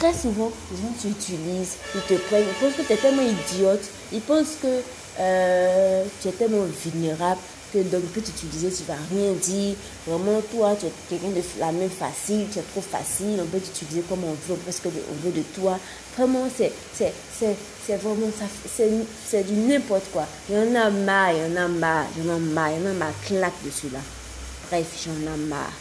très souvent, les gens t'utilisent, ils te prennent, ils pensent que tu es tellement idiote, ils pensent que euh, tu es tellement vulnérable que donc peut t'utiliser, tu ne vas rien dire. Vraiment, toi, tu es quelqu'un de la main facile, tu es trop facile, on peut t'utiliser comme on veut, parce qu'on veut de toi. Vraiment, c'est, vraiment, c'est, du n'importe quoi. Il y en a marre, il y en a marre, il y en a marre, il y en a marre, claque dessus là. Bref, j'en ai marre.